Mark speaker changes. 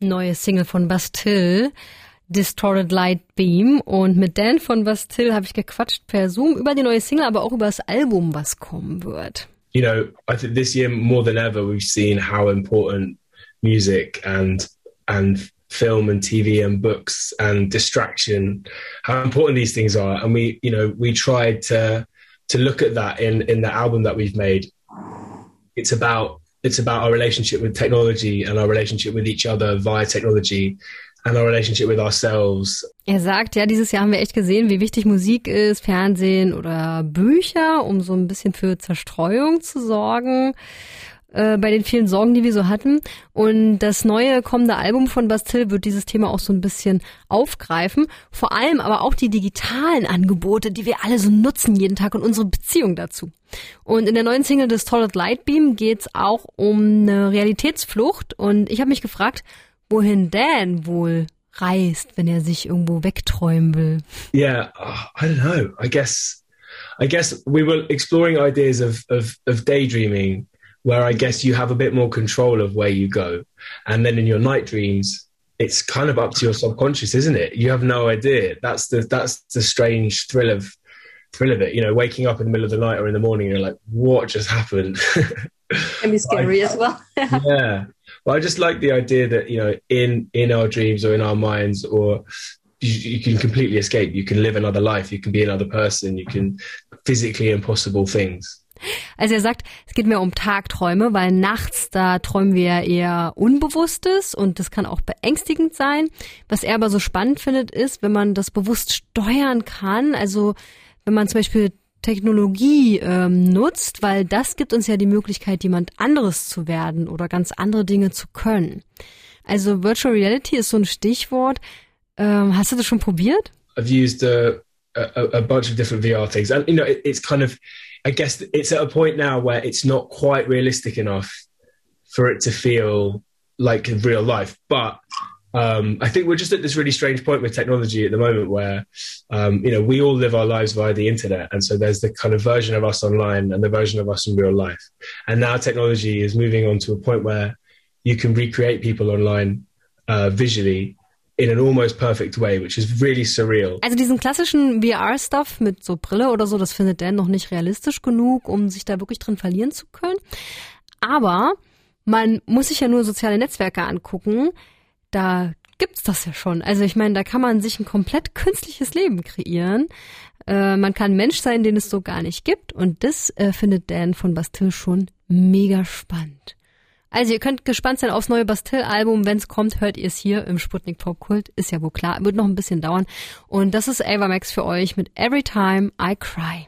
Speaker 1: neue Single von Bastille. Distorted Light Beam und mit Dan von Bastille habe ich gequatscht per Zoom über die neue Single, aber auch über das Album, was kommen wird.
Speaker 2: You know, I think this year more than ever we've seen how important music and and film and TV and books and distraction, how important these things are. And we, you know, we tried to to look at that in in the album that we've made. It's about it's about our relationship with technology and our relationship with each other via technology and our relationship with ourselves.
Speaker 1: Er sagt, ja, dieses Jahr haben wir echt gesehen, wie wichtig Musik ist, Fernsehen oder Bücher, um so ein bisschen für Zerstreuung zu sorgen äh, bei den vielen Sorgen, die wir so hatten. Und das neue kommende Album von Bastille wird dieses Thema auch so ein bisschen aufgreifen. Vor allem aber auch die digitalen Angebote, die wir alle so nutzen jeden Tag und unsere Beziehung dazu. Und in der neuen Single des Toilet Lightbeam geht's auch um eine Realitätsflucht. Und ich habe mich gefragt, wohin Dan wohl reist, wenn er sich irgendwo wegträumen will.
Speaker 2: Yeah, I don't know. I guess I guess we were exploring ideas of of, of daydreaming where I guess you have a bit more control of where you go. And then in your night dreams, it's kind of up to your subconscious, isn't it? You have no idea. That's the that's the strange thrill of thrill of it. You know, waking up in the middle of the night or in the morning, you're like, what just happened?
Speaker 1: Can be scary I, as well.
Speaker 2: yeah. Well, I just like the idea that, you know, in in our dreams or in our minds or you, you, can completely escape. You can live another life. You can be another person. You can physically impossible things.
Speaker 1: Also er sagt, es geht mehr um Tagträume, weil nachts da träumen wir eher Unbewusstes und das kann auch beängstigend sein. Was er aber so spannend findet, ist, wenn man das bewusst steuern kann. Also wenn man zum Beispiel Technologie ähm, nutzt, weil das gibt uns ja die Möglichkeit, jemand anderes zu werden oder ganz andere Dinge zu können. Also Virtual Reality ist so ein Stichwort. Ähm, hast du das schon probiert?
Speaker 2: I've used a, a, a bunch of different VR things, and you know, it, it's kind of I guess it's at a point now where it's not quite realistic enough for it to feel like real life. But um, I think we're just at this really strange point with technology at the moment where, um, you know, we all live our lives via the internet. And so there's the kind of version of us online and the version of us in real life. And now technology is moving on to a point where you can recreate people online uh, visually in an almost perfect way, which is really surreal.
Speaker 1: Also diesen klassischen VR-Stuff mit so Brille oder so, das findet Dan noch nicht realistisch genug, um sich da wirklich drin verlieren zu können. Aber man muss sich ja nur soziale Netzwerke angucken. Da gibt's das ja schon. Also ich meine, da kann man sich ein komplett künstliches Leben kreieren. Äh, man kann Mensch sein, den es so gar nicht gibt. Und das äh, findet Dan von Bastille schon mega spannend. Also ihr könnt gespannt sein aufs neue Bastille-Album. Wenn es kommt, hört ihr es hier im Sputnik Pop Kult. Ist ja wohl klar. Wird noch ein bisschen dauern. Und das ist Ava Max für euch mit Every Time I Cry.